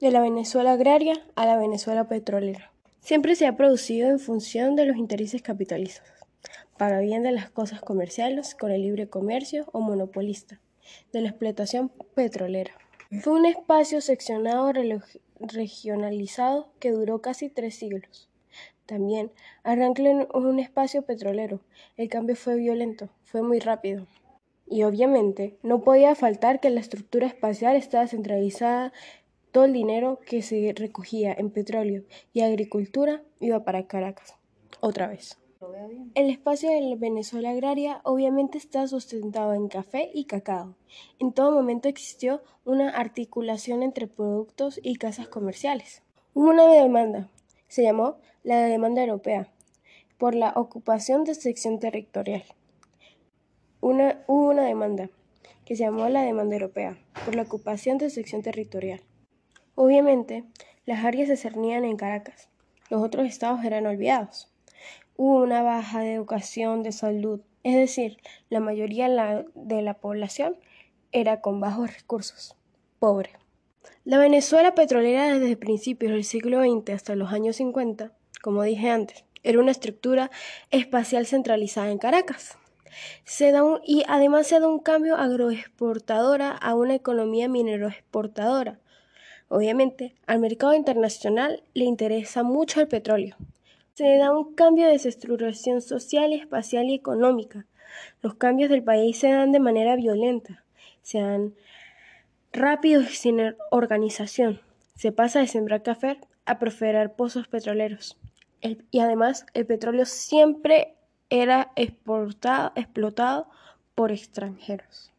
de la Venezuela agraria a la Venezuela petrolera. Siempre se ha producido en función de los intereses capitalistas, para bien de las cosas comerciales con el libre comercio o monopolista, de la explotación petrolera. Fue un espacio seccionado regionalizado que duró casi tres siglos. También arrancó en un espacio petrolero. El cambio fue violento, fue muy rápido. Y obviamente no podía faltar que la estructura espacial estaba centralizada todo el dinero que se recogía en petróleo y agricultura iba para Caracas. Otra vez. El espacio de la Venezuela agraria obviamente está sustentado en café y cacao. En todo momento existió una articulación entre productos y casas comerciales. Hubo una demanda, se llamó la demanda europea, por la ocupación de sección territorial. Una, hubo una demanda que se llamó la demanda europea por la ocupación de sección territorial. Obviamente, las áreas se cernían en Caracas. Los otros estados eran olvidados. Hubo una baja de educación, de salud, es decir, la mayoría de la población era con bajos recursos, pobre. La Venezuela petrolera desde principios del siglo XX hasta los años 50, como dije antes, era una estructura espacial centralizada en Caracas. Se da y además se da un cambio agroexportadora a una economía mineroexportadora, Obviamente, al mercado internacional le interesa mucho el petróleo. Se da un cambio de estructuración social, espacial y económica. Los cambios del país se dan de manera violenta, se dan rápidos y sin organización. Se pasa de sembrar café a proferar pozos petroleros. y además, el petróleo siempre era exportado, explotado por extranjeros.